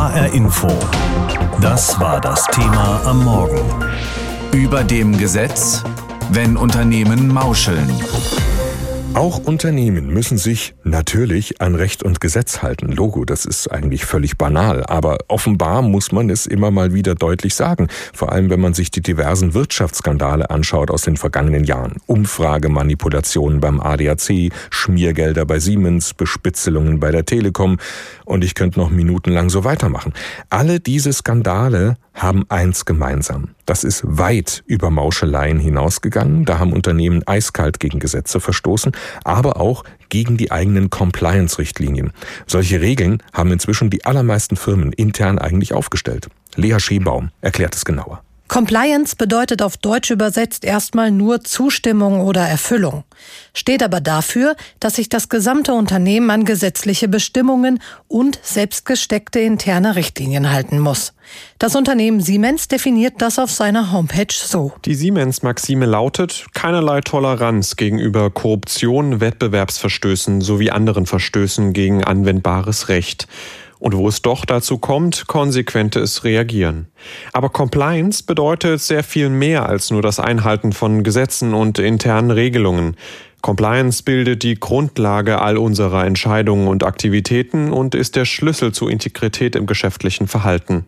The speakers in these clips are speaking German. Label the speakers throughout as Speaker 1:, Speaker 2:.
Speaker 1: HR Info. Das war das Thema am Morgen.
Speaker 2: Über dem Gesetz, wenn Unternehmen mauscheln.
Speaker 3: Auch Unternehmen müssen sich natürlich an Recht und Gesetz halten. Logo, das ist eigentlich völlig banal, aber offenbar muss man es immer mal wieder deutlich sagen, vor allem wenn man sich die diversen Wirtschaftsskandale anschaut aus den vergangenen Jahren. Umfragemanipulationen beim ADAC, Schmiergelder bei Siemens, Bespitzelungen bei der Telekom und ich könnte noch minutenlang so weitermachen. Alle diese Skandale haben eins gemeinsam. Das ist weit über Mauscheleien hinausgegangen. Da haben Unternehmen eiskalt gegen Gesetze verstoßen, aber auch gegen die eigenen Compliance-Richtlinien. Solche Regeln haben inzwischen die allermeisten Firmen intern eigentlich aufgestellt. Lea Schebaum erklärt es genauer.
Speaker 4: Compliance bedeutet auf Deutsch übersetzt erstmal nur Zustimmung oder Erfüllung, steht aber dafür, dass sich das gesamte Unternehmen an gesetzliche Bestimmungen und selbstgesteckte interne Richtlinien halten muss. Das Unternehmen Siemens definiert das auf seiner Homepage so.
Speaker 5: Die Siemens-Maxime lautet keinerlei Toleranz gegenüber Korruption, Wettbewerbsverstößen sowie anderen Verstößen gegen anwendbares Recht und wo es doch dazu kommt, konsequentes Reagieren. Aber Compliance bedeutet sehr viel mehr als nur das Einhalten von Gesetzen und internen Regelungen. Compliance bildet die Grundlage all unserer Entscheidungen und Aktivitäten und ist der Schlüssel zur Integrität im geschäftlichen Verhalten.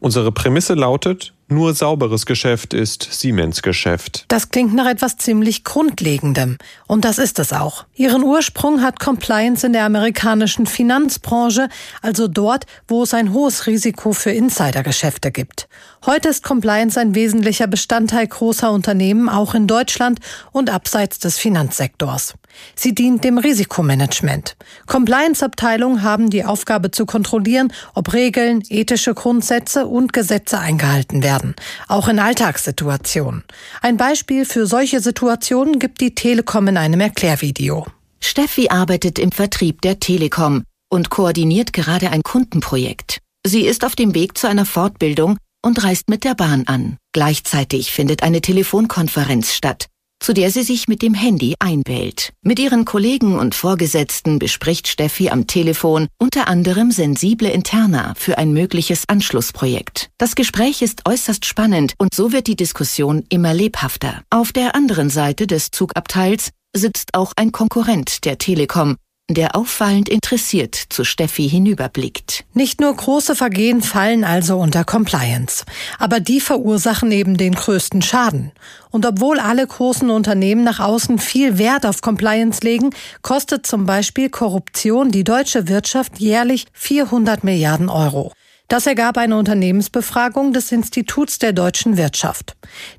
Speaker 5: Unsere Prämisse lautet, nur sauberes Geschäft ist Siemens Geschäft.
Speaker 4: Das klingt nach etwas ziemlich Grundlegendem. Und das ist es auch. Ihren Ursprung hat Compliance in der amerikanischen Finanzbranche, also dort, wo es ein hohes Risiko für Insidergeschäfte gibt. Heute ist Compliance ein wesentlicher Bestandteil großer Unternehmen, auch in Deutschland und abseits des Finanzsektors. Sie dient dem Risikomanagement. Compliance-Abteilungen haben die Aufgabe zu kontrollieren, ob Regeln, ethische Grundsätze und Gesetze eingehalten werden, auch in Alltagssituationen. Ein Beispiel für solche Situationen gibt die Telekom in einem Erklärvideo.
Speaker 6: Steffi arbeitet im Vertrieb der Telekom und koordiniert gerade ein Kundenprojekt. Sie ist auf dem Weg zu einer Fortbildung und reist mit der Bahn an. Gleichzeitig findet eine Telefonkonferenz statt zu der sie sich mit dem Handy einwählt. Mit ihren Kollegen und Vorgesetzten bespricht Steffi am Telefon unter anderem sensible Interna für ein mögliches Anschlussprojekt. Das Gespräch ist äußerst spannend und so wird die Diskussion immer lebhafter. Auf der anderen Seite des Zugabteils sitzt auch ein Konkurrent der Telekom, der auffallend interessiert zu Steffi hinüberblickt.
Speaker 4: Nicht nur große Vergehen fallen also unter Compliance, aber die verursachen eben den größten Schaden. Und obwohl alle großen Unternehmen nach außen viel Wert auf Compliance legen, kostet zum Beispiel Korruption die deutsche Wirtschaft jährlich 400 Milliarden Euro. Das ergab eine Unternehmensbefragung des Instituts der deutschen Wirtschaft.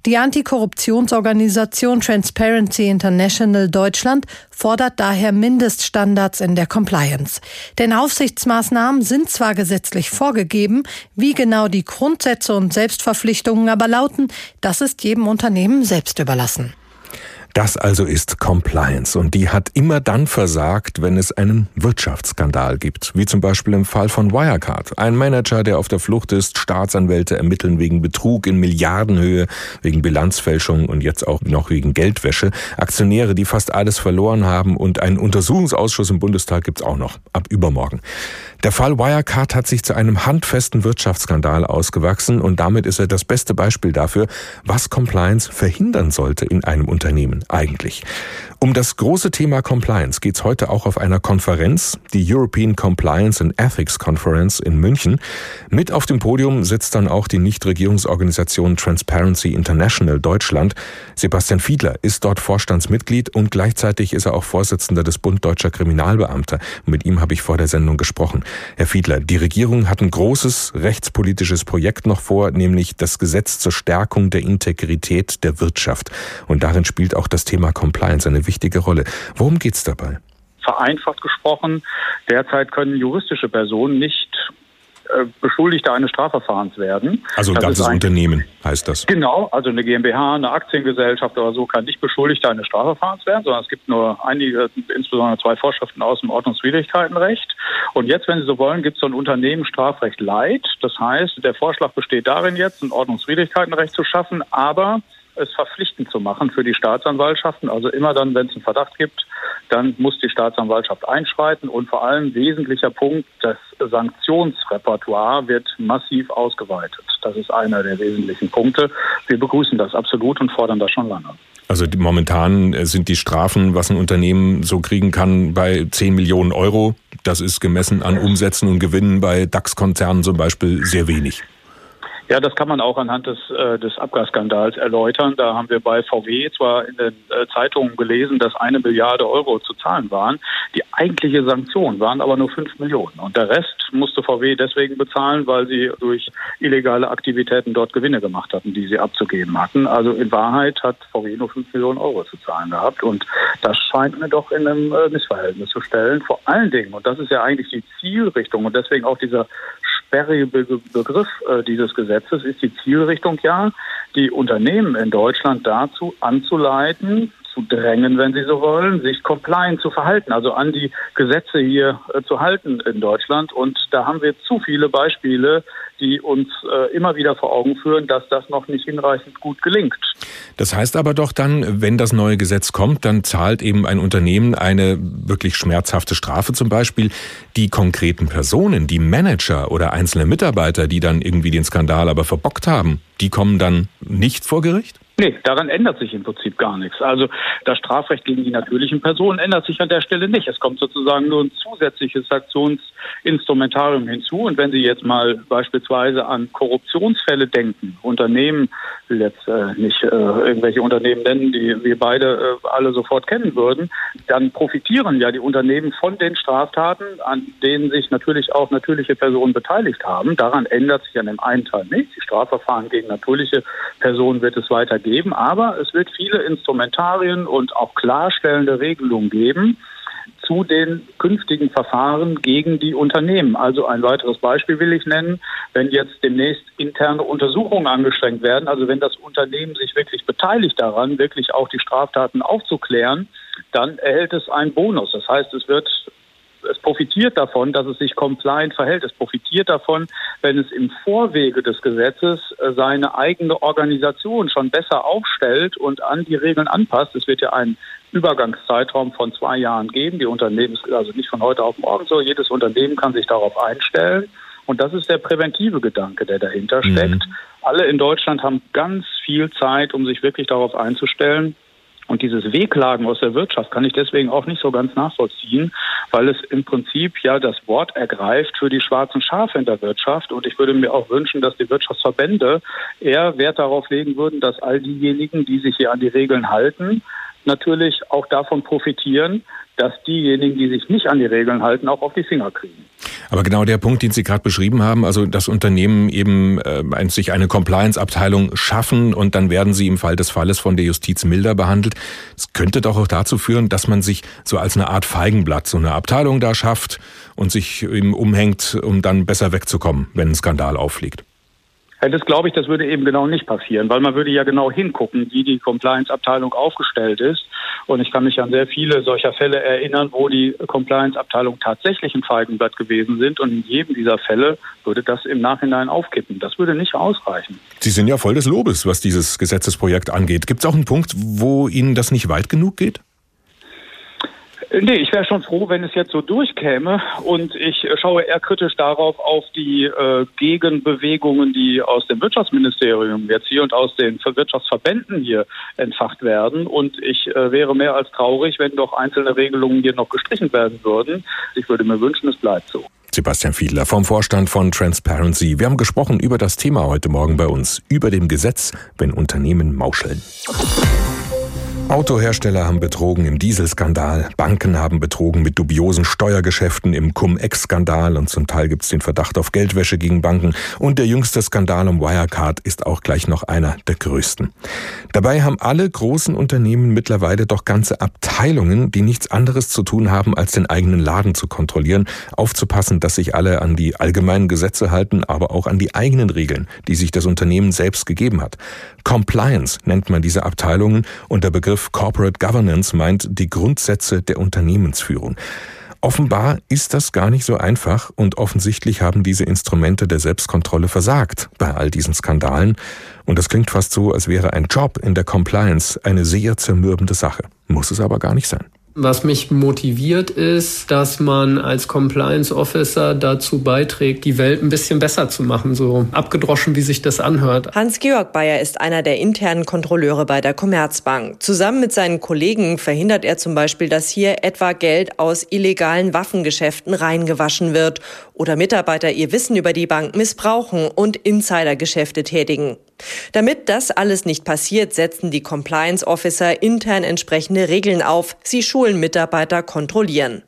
Speaker 4: Die Antikorruptionsorganisation Transparency International Deutschland fordert daher Mindeststandards in der Compliance. Denn Aufsichtsmaßnahmen sind zwar gesetzlich vorgegeben, wie genau die Grundsätze und Selbstverpflichtungen aber lauten, das ist jedem Unternehmen selbst überlassen.
Speaker 3: Das also ist Compliance und die hat immer dann versagt, wenn es einen Wirtschaftsskandal gibt, wie zum Beispiel im Fall von Wirecard. Ein Manager, der auf der Flucht ist, Staatsanwälte ermitteln wegen Betrug in Milliardenhöhe, wegen Bilanzfälschung und jetzt auch noch wegen Geldwäsche, Aktionäre, die fast alles verloren haben und einen Untersuchungsausschuss im Bundestag gibt's auch noch ab übermorgen. Der Fall Wirecard hat sich zu einem handfesten Wirtschaftsskandal ausgewachsen und damit ist er das beste Beispiel dafür, was Compliance verhindern sollte in einem Unternehmen eigentlich. Um das große Thema Compliance geht es heute auch auf einer Konferenz, die European Compliance and Ethics Conference in München. Mit auf dem Podium sitzt dann auch die Nichtregierungsorganisation Transparency International Deutschland. Sebastian Fiedler ist dort Vorstandsmitglied und gleichzeitig ist er auch Vorsitzender des Bund Deutscher Kriminalbeamter. Mit ihm habe ich vor der Sendung gesprochen. Herr Fiedler, die Regierung hat ein großes rechtspolitisches Projekt noch vor, nämlich das Gesetz zur Stärkung der Integrität der Wirtschaft. Und darin spielt auch das Thema Compliance eine wichtige Rolle. Worum geht es dabei?
Speaker 7: Vereinfacht gesprochen, derzeit können juristische Personen nicht äh, Beschuldigte eines Strafverfahrens werden.
Speaker 3: Also ein das ganzes ein, Unternehmen heißt das.
Speaker 7: Genau, also eine GmbH, eine Aktiengesellschaft oder so kann nicht Beschuldigte eines Strafverfahrens werden, sondern es gibt nur einige, insbesondere zwei Vorschriften aus dem Ordnungswidrigkeitenrecht. Und jetzt, wenn Sie so wollen, gibt es so ein Unternehmen Strafrecht Leid. Das heißt, der Vorschlag besteht darin jetzt, ein Ordnungswidrigkeitenrecht zu schaffen, aber es verpflichtend zu machen für die Staatsanwaltschaften. Also immer dann, wenn es einen Verdacht gibt, dann muss die Staatsanwaltschaft einschreiten und vor allem wesentlicher Punkt, das Sanktionsrepertoire wird massiv ausgeweitet. Das ist einer der wesentlichen Punkte. Wir begrüßen das absolut und fordern das schon lange.
Speaker 3: Also die, momentan äh, sind die Strafen, was ein Unternehmen so kriegen kann, bei 10 Millionen Euro. Das ist gemessen an Umsätzen und Gewinnen bei DAX-Konzernen zum Beispiel sehr wenig.
Speaker 7: Ja, das kann man auch anhand des, äh, des Abgasskandals erläutern. Da haben wir bei VW zwar in den äh, Zeitungen gelesen, dass eine Milliarde Euro zu zahlen waren. Die eigentliche Sanktion waren aber nur fünf Millionen. Und der Rest musste VW deswegen bezahlen, weil sie durch illegale Aktivitäten dort Gewinne gemacht hatten, die sie abzugeben hatten. Also in Wahrheit hat VW nur fünf Millionen Euro zu zahlen gehabt. Und das scheint mir doch in einem äh, Missverhältnis zu stellen. Vor allen Dingen, und das ist ja eigentlich die Zielrichtung und deswegen auch dieser sperrige Begriff äh, dieses Gesetzes ist die Zielrichtung ja, die Unternehmen in Deutschland dazu anzuleiten, zu drängen, wenn Sie so wollen, sich compliant zu verhalten, also an die Gesetze hier äh, zu halten in Deutschland. Und da haben wir zu viele Beispiele, die uns äh, immer wieder vor Augen führen, dass das noch nicht hinreichend gut gelingt.
Speaker 3: Das heißt aber doch dann, wenn das neue Gesetz kommt, dann zahlt eben ein Unternehmen eine wirklich schmerzhafte Strafe zum Beispiel. Die konkreten Personen, die Manager oder einzelne Mitarbeiter, die dann irgendwie den Skandal aber verbockt haben, die kommen dann nicht vor Gericht?
Speaker 7: Nee, daran ändert sich im Prinzip gar nichts. Also das Strafrecht gegen die natürlichen Personen ändert sich an der Stelle nicht. Es kommt sozusagen nur ein zusätzliches Sanktionsinstrumentarium hinzu. Und wenn Sie jetzt mal beispielsweise an Korruptionsfälle denken, Unternehmen, will jetzt äh, nicht äh, irgendwelche Unternehmen nennen, die wir beide äh, alle sofort kennen würden, dann profitieren ja die Unternehmen von den Straftaten, an denen sich natürlich auch natürliche Personen beteiligt haben. Daran ändert sich an dem einen Teil nichts. Die Strafverfahren gegen natürliche Personen wird es weitergehen geben, aber es wird viele Instrumentarien und auch klarstellende Regelungen geben zu den künftigen Verfahren gegen die Unternehmen. Also ein weiteres Beispiel will ich nennen, wenn jetzt demnächst interne Untersuchungen angestrengt werden, also wenn das Unternehmen sich wirklich beteiligt daran, wirklich auch die Straftaten aufzuklären, dann erhält es einen Bonus. Das heißt, es wird es profitiert davon, dass es sich compliant verhält. Es profitiert davon, wenn es im Vorwege des Gesetzes äh, seine eigene Organisation schon besser aufstellt und an die Regeln anpasst. Es wird ja einen Übergangszeitraum von zwei Jahren geben. Die Unternehmen, also nicht von heute auf morgen so. Jedes Unternehmen kann sich darauf einstellen. Und das ist der präventive Gedanke, der dahinter steckt. Mhm. Alle in Deutschland haben ganz viel Zeit, um sich wirklich darauf einzustellen. Und dieses Wehklagen aus der Wirtschaft kann ich deswegen auch nicht so ganz nachvollziehen, weil es im Prinzip ja das Wort ergreift für die schwarzen Schafe in der Wirtschaft. Und ich würde mir auch wünschen, dass die Wirtschaftsverbände eher Wert darauf legen würden, dass all diejenigen, die sich hier an die Regeln halten, natürlich auch davon profitieren, dass diejenigen, die sich nicht an die Regeln halten, auch auf die Finger kriegen.
Speaker 3: Aber genau der Punkt, den Sie gerade beschrieben haben, also das Unternehmen eben äh, sich eine Compliance-Abteilung schaffen und dann werden sie im Fall des Falles von der Justiz milder behandelt. Das könnte doch auch dazu führen, dass man sich so als eine Art Feigenblatt so eine Abteilung da schafft und sich eben umhängt, um dann besser wegzukommen, wenn ein Skandal auffliegt.
Speaker 7: Das glaube ich, das würde eben genau nicht passieren, weil man würde ja genau hingucken, wie die Compliance-Abteilung aufgestellt ist. Und ich kann mich an sehr viele solcher Fälle erinnern, wo die Compliance-Abteilung tatsächlich ein Feigenblatt gewesen sind. Und in jedem dieser Fälle würde das im Nachhinein aufkippen. Das würde nicht ausreichen.
Speaker 3: Sie sind ja voll des Lobes, was dieses Gesetzesprojekt angeht. Gibt es auch einen Punkt, wo Ihnen das nicht weit genug geht?
Speaker 7: Nee, ich wäre schon froh, wenn es jetzt so durchkäme. Und ich schaue eher kritisch darauf, auf die äh, Gegenbewegungen, die aus dem Wirtschaftsministerium jetzt hier und aus den Wirtschaftsverbänden hier entfacht werden. Und ich äh, wäre mehr als traurig, wenn doch einzelne Regelungen hier noch gestrichen werden würden. Ich würde mir wünschen, es bleibt so.
Speaker 3: Sebastian Fiedler vom Vorstand von Transparency. Wir haben gesprochen über das Thema heute Morgen bei uns, über dem Gesetz, wenn Unternehmen mauscheln. Autohersteller haben betrogen im Dieselskandal, Banken haben betrogen mit dubiosen Steuergeschäften im Cum-Ex-Skandal und zum Teil gibt es den Verdacht auf Geldwäsche gegen Banken und der jüngste Skandal um Wirecard ist auch gleich noch einer der größten. Dabei haben alle großen Unternehmen mittlerweile doch ganze Abteilungen, die nichts anderes zu tun haben, als den eigenen Laden zu kontrollieren, aufzupassen, dass sich alle an die allgemeinen Gesetze halten, aber auch an die eigenen Regeln, die sich das Unternehmen selbst gegeben hat. Compliance nennt man diese Abteilungen und der Begriff Corporate Governance meint die Grundsätze der Unternehmensführung. Offenbar ist das gar nicht so einfach und offensichtlich haben diese Instrumente der Selbstkontrolle versagt bei all diesen Skandalen. Und das klingt fast so, als wäre ein Job in der Compliance eine sehr zermürbende Sache. Muss es aber gar nicht sein.
Speaker 8: Was mich motiviert ist, dass man als Compliance Officer dazu beiträgt, die Welt ein bisschen besser zu machen, so abgedroschen, wie sich das anhört.
Speaker 9: Hans-Georg Bayer ist einer der internen Kontrolleure bei der Commerzbank. Zusammen mit seinen Kollegen verhindert er zum Beispiel, dass hier etwa Geld aus illegalen Waffengeschäften reingewaschen wird oder Mitarbeiter ihr Wissen über die Bank missbrauchen und Insidergeschäfte tätigen. Damit das alles nicht passiert, setzen die Compliance Officer intern entsprechende Regeln auf. Sie schulen Mitarbeiter kontrollieren.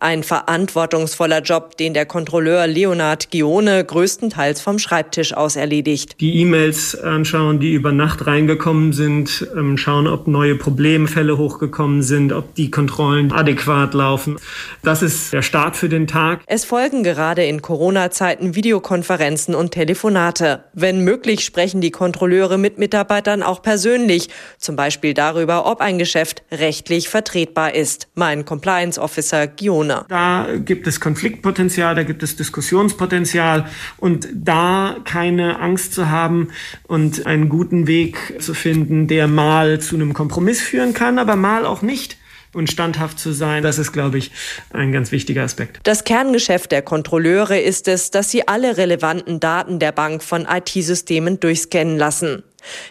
Speaker 9: Ein verantwortungsvoller Job, den der Kontrolleur Leonard Gione größtenteils vom Schreibtisch aus erledigt.
Speaker 10: Die E-Mails anschauen, die über Nacht reingekommen sind, ähm, schauen, ob neue Problemfälle hochgekommen sind, ob die Kontrollen adäquat laufen. Das ist der Start für den Tag.
Speaker 9: Es folgen gerade in Corona-Zeiten Videokonferenzen und Telefonate. Wenn möglich, sprechen die Kontrolleure mit Mitarbeitern auch persönlich, zum Beispiel darüber, ob ein Geschäft rechtlich vertretbar ist. Mein Compliance Officer Regione.
Speaker 10: Da gibt es Konfliktpotenzial, da gibt es Diskussionspotenzial und da keine Angst zu haben und einen guten Weg zu finden, der mal zu einem Kompromiss führen kann, aber mal auch nicht und standhaft zu sein. Das ist, glaube ich, ein ganz wichtiger Aspekt.
Speaker 9: Das Kerngeschäft der Kontrolleure ist es, dass sie alle relevanten Daten der Bank von IT-Systemen durchscannen lassen.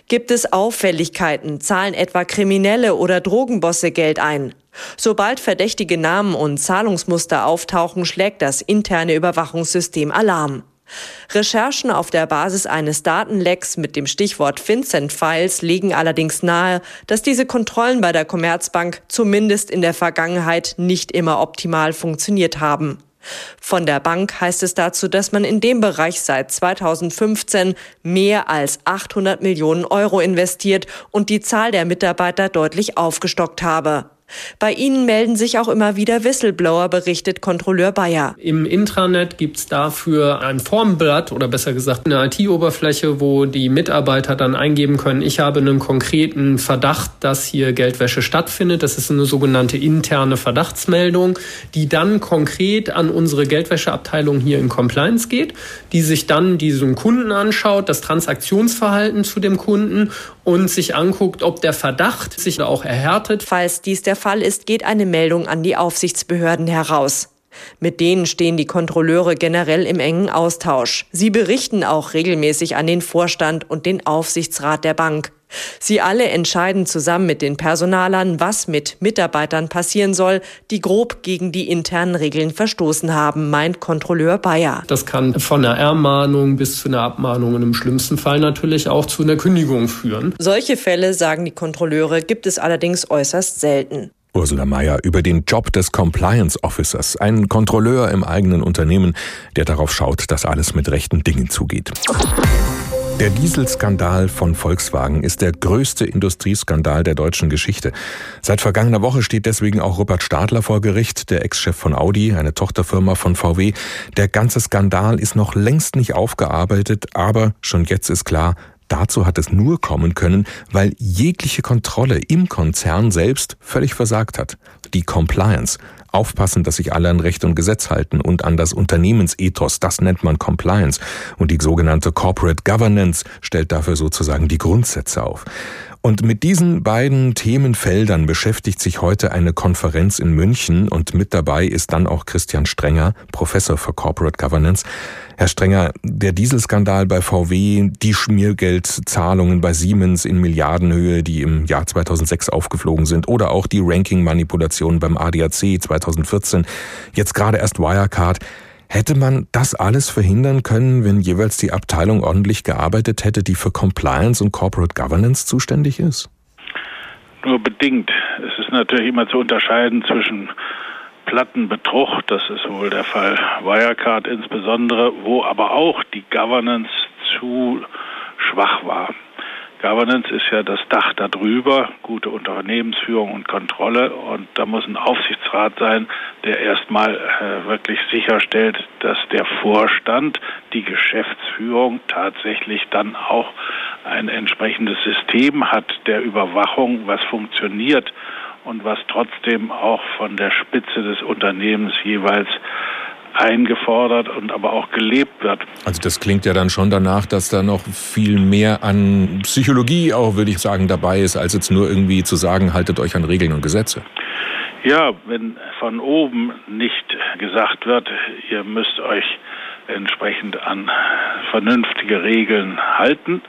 Speaker 9: Gibt es Auffälligkeiten, zahlen etwa Kriminelle oder Drogenbosse Geld ein? Sobald verdächtige Namen und Zahlungsmuster auftauchen, schlägt das interne Überwachungssystem Alarm. Recherchen auf der Basis eines Datenlecks mit dem Stichwort Vincent Files legen allerdings nahe, dass diese Kontrollen bei der Commerzbank zumindest in der Vergangenheit nicht immer optimal funktioniert haben. Von der Bank heißt es dazu, dass man in dem Bereich seit 2015 mehr als 800 Millionen Euro investiert und die Zahl der Mitarbeiter deutlich aufgestockt habe. Bei ihnen melden sich auch immer wieder Whistleblower, berichtet Kontrolleur Bayer.
Speaker 8: Im Intranet gibt es dafür ein Formblatt oder besser gesagt eine IT-Oberfläche, wo die Mitarbeiter dann eingeben können, ich habe einen konkreten Verdacht, dass hier Geldwäsche stattfindet. Das ist eine sogenannte interne Verdachtsmeldung, die dann konkret an unsere Geldwäscheabteilung hier in Compliance geht, die sich dann diesen Kunden anschaut, das Transaktionsverhalten zu dem Kunden und sich anguckt, ob der Verdacht sich auch erhärtet.
Speaker 9: Falls dies der Fall ist, geht eine Meldung an die Aufsichtsbehörden heraus. Mit denen stehen die Kontrolleure generell im engen Austausch. Sie berichten auch regelmäßig an den Vorstand und den Aufsichtsrat der Bank. Sie alle entscheiden zusammen mit den Personalern, was mit Mitarbeitern passieren soll, die grob gegen die internen Regeln verstoßen haben, meint Kontrolleur Bayer.
Speaker 8: Das kann von einer Ermahnung bis zu einer Abmahnung und im schlimmsten Fall natürlich auch zu einer Kündigung führen.
Speaker 9: Solche Fälle, sagen die Kontrolleure, gibt es allerdings äußerst selten.
Speaker 3: Ursula Mayer über den Job des Compliance Officers, ein Kontrolleur im eigenen Unternehmen, der darauf schaut, dass alles mit rechten Dingen zugeht. Der Dieselskandal von Volkswagen ist der größte Industrieskandal der deutschen Geschichte. Seit vergangener Woche steht deswegen auch Rupert Stadler vor Gericht, der Ex-Chef von Audi, eine Tochterfirma von VW. Der ganze Skandal ist noch längst nicht aufgearbeitet, aber schon jetzt ist klar, Dazu hat es nur kommen können, weil jegliche Kontrolle im Konzern selbst völlig versagt hat. Die Compliance. Aufpassen, dass sich alle an Recht und Gesetz halten und an das Unternehmensethos, das nennt man Compliance. Und die sogenannte Corporate Governance stellt dafür sozusagen die Grundsätze auf. Und mit diesen beiden Themenfeldern beschäftigt sich heute eine Konferenz in München und mit dabei ist dann auch Christian Strenger, Professor für Corporate Governance. Herr Strenger, der Dieselskandal bei VW, die Schmiergeldzahlungen bei Siemens in Milliardenhöhe, die im Jahr 2006 aufgeflogen sind, oder auch die Ranking-Manipulation beim ADAC 2014, jetzt gerade erst Wirecard. Hätte man das alles verhindern können, wenn jeweils die Abteilung ordentlich gearbeitet hätte, die für Compliance und Corporate Governance zuständig ist?
Speaker 11: Nur bedingt. Es ist natürlich immer zu unterscheiden zwischen Plattenbetrug, das ist wohl der Fall Wirecard insbesondere, wo aber auch die Governance zu schwach war. Governance ist ja das Dach darüber, gute Unternehmensführung und Kontrolle. Und da muss ein Aufsichtsrat sein, der erstmal äh, wirklich sicherstellt, dass der Vorstand, die Geschäftsführung tatsächlich dann auch ein entsprechendes System hat der Überwachung, was funktioniert und was trotzdem auch von der Spitze des Unternehmens jeweils eingefordert und aber auch gelebt wird.
Speaker 3: Also das klingt ja dann schon danach, dass da noch viel mehr an Psychologie auch, würde ich sagen, dabei ist, als jetzt nur irgendwie zu sagen, haltet euch an Regeln und Gesetze.
Speaker 11: Ja, wenn von oben nicht gesagt wird, ihr müsst euch entsprechend an vernünftige Regeln halten,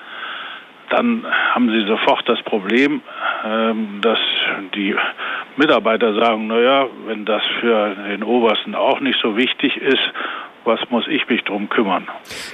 Speaker 11: dann haben sie sofort das Problem, ähm, dass die Mitarbeiter sagen, naja, wenn das für den Obersten auch nicht so wichtig ist, was muss ich mich drum kümmern?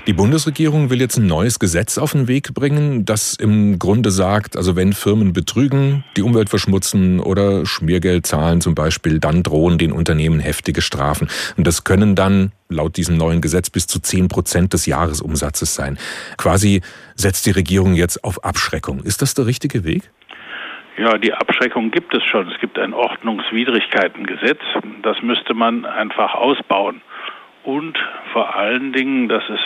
Speaker 3: Die Bundesregierung will jetzt ein neues Gesetz auf den Weg bringen, das im Grunde sagt, also wenn Firmen betrügen, die Umwelt verschmutzen oder Schmiergeld zahlen zum Beispiel, dann drohen den Unternehmen heftige Strafen. Und das können dann laut diesem neuen Gesetz bis zu zehn Prozent des Jahresumsatzes sein. Quasi setzt die Regierung jetzt auf Abschreckung. Ist das der richtige Weg?
Speaker 11: Ja, die Abschreckung gibt es schon. Es gibt ein Ordnungswidrigkeitengesetz. Das müsste man einfach ausbauen. Und vor allen Dingen, das ist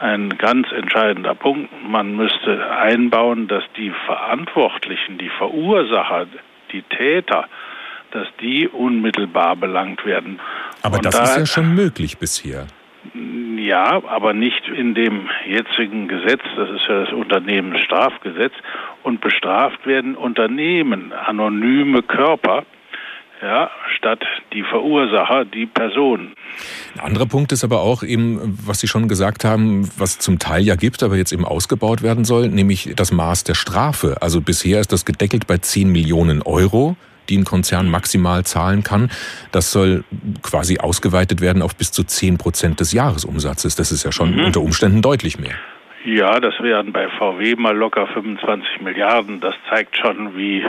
Speaker 11: ein ganz entscheidender Punkt, man müsste einbauen, dass die Verantwortlichen, die Verursacher, die Täter, dass die unmittelbar belangt werden.
Speaker 3: Aber Und das da, ist ja schon möglich bisher.
Speaker 11: Ja, aber nicht in dem jetzigen Gesetz, das ist ja das Unternehmensstrafgesetz. Und bestraft werden Unternehmen, anonyme Körper, ja, statt die Verursacher, die Person.
Speaker 3: Ein anderer Punkt ist aber auch eben, was Sie schon gesagt haben, was zum Teil ja gibt, aber jetzt eben ausgebaut werden soll, nämlich das Maß der Strafe. Also bisher ist das gedeckelt bei 10 Millionen Euro die ein Konzern maximal zahlen kann. Das soll quasi ausgeweitet werden auf bis zu 10 Prozent des Jahresumsatzes. Das ist ja schon mhm. unter Umständen deutlich mehr.
Speaker 11: Ja, das wären bei VW mal locker 25 Milliarden. Das zeigt schon, wie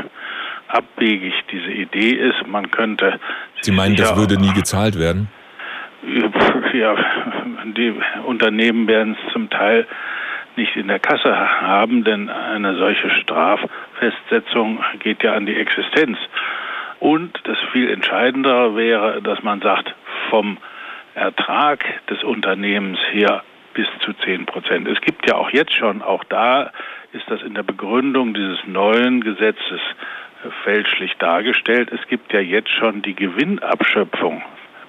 Speaker 11: abwegig diese Idee ist. Man könnte.
Speaker 3: Sie meinen, das würde nie gezahlt werden?
Speaker 11: Ja, die Unternehmen werden es zum Teil nicht in der Kasse haben, denn eine solche Straffestsetzung geht ja an die Existenz. Und das viel Entscheidendere wäre, dass man sagt, vom Ertrag des Unternehmens her bis zu 10 Prozent. Es gibt ja auch jetzt schon, auch da ist das in der Begründung dieses neuen Gesetzes fälschlich dargestellt. Es gibt ja jetzt schon die Gewinnabschöpfung.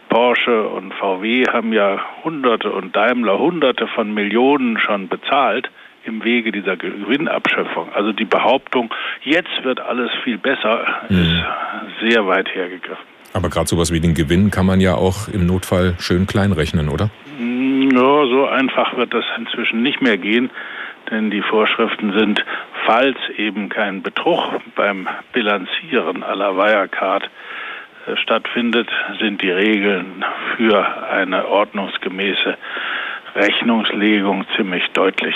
Speaker 11: Porsche und VW haben ja Hunderte und Daimler Hunderte von Millionen schon bezahlt im Wege dieser Gewinnabschöpfung. Also die Behauptung, jetzt wird alles viel besser, mhm. ist sehr weit hergegriffen.
Speaker 3: Aber gerade sowas wie den Gewinn kann man ja auch im Notfall schön klein rechnen, oder?
Speaker 11: Ja, so einfach wird das inzwischen nicht mehr gehen denn die Vorschriften sind, falls eben kein Betrug beim Bilanzieren aller Wirecard äh, stattfindet, sind die Regeln für eine ordnungsgemäße Rechnungslegung ziemlich deutlich.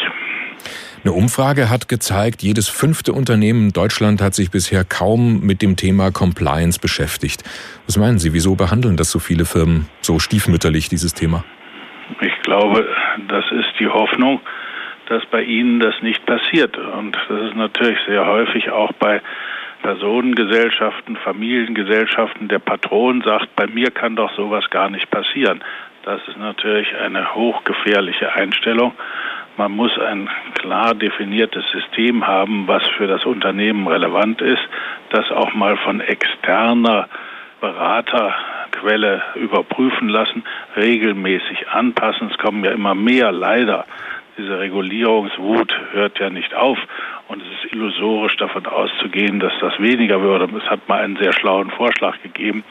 Speaker 3: Eine Umfrage hat gezeigt, jedes fünfte Unternehmen in Deutschland hat sich bisher kaum mit dem Thema Compliance beschäftigt. Was meinen Sie, wieso behandeln das so viele Firmen so stiefmütterlich, dieses Thema?
Speaker 11: Ich glaube, das ist die Hoffnung, dass bei ihnen das nicht passiert. Und das ist natürlich sehr häufig auch bei Personengesellschaften, Familiengesellschaften. Der Patron sagt, bei mir kann doch sowas gar nicht passieren. Das ist natürlich eine hochgefährliche Einstellung. Man muss ein klar definiertes System haben, was für das Unternehmen relevant ist, das auch mal von externer Beraterquelle überprüfen lassen, regelmäßig anpassen. Es kommen ja immer mehr leider diese Regulierungswut hört ja nicht auf und es ist illusorisch davon auszugehen, dass das weniger würde. Es hat mal einen sehr schlauen Vorschlag gegeben.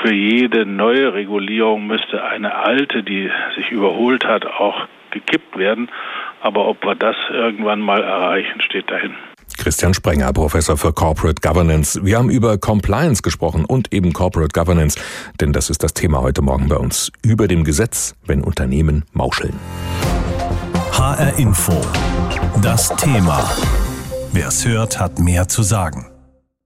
Speaker 11: Für jede neue Regulierung müsste eine alte, die sich überholt hat, auch gekippt werden. Aber ob wir das irgendwann mal erreichen, steht dahin.
Speaker 3: Christian Sprenger, Professor für Corporate Governance. Wir haben über Compliance gesprochen und eben Corporate Governance, denn das ist das Thema heute Morgen bei uns. Über dem Gesetz, wenn Unternehmen mauscheln.
Speaker 1: HR Info. Das Thema. Wer es hört, hat mehr zu sagen.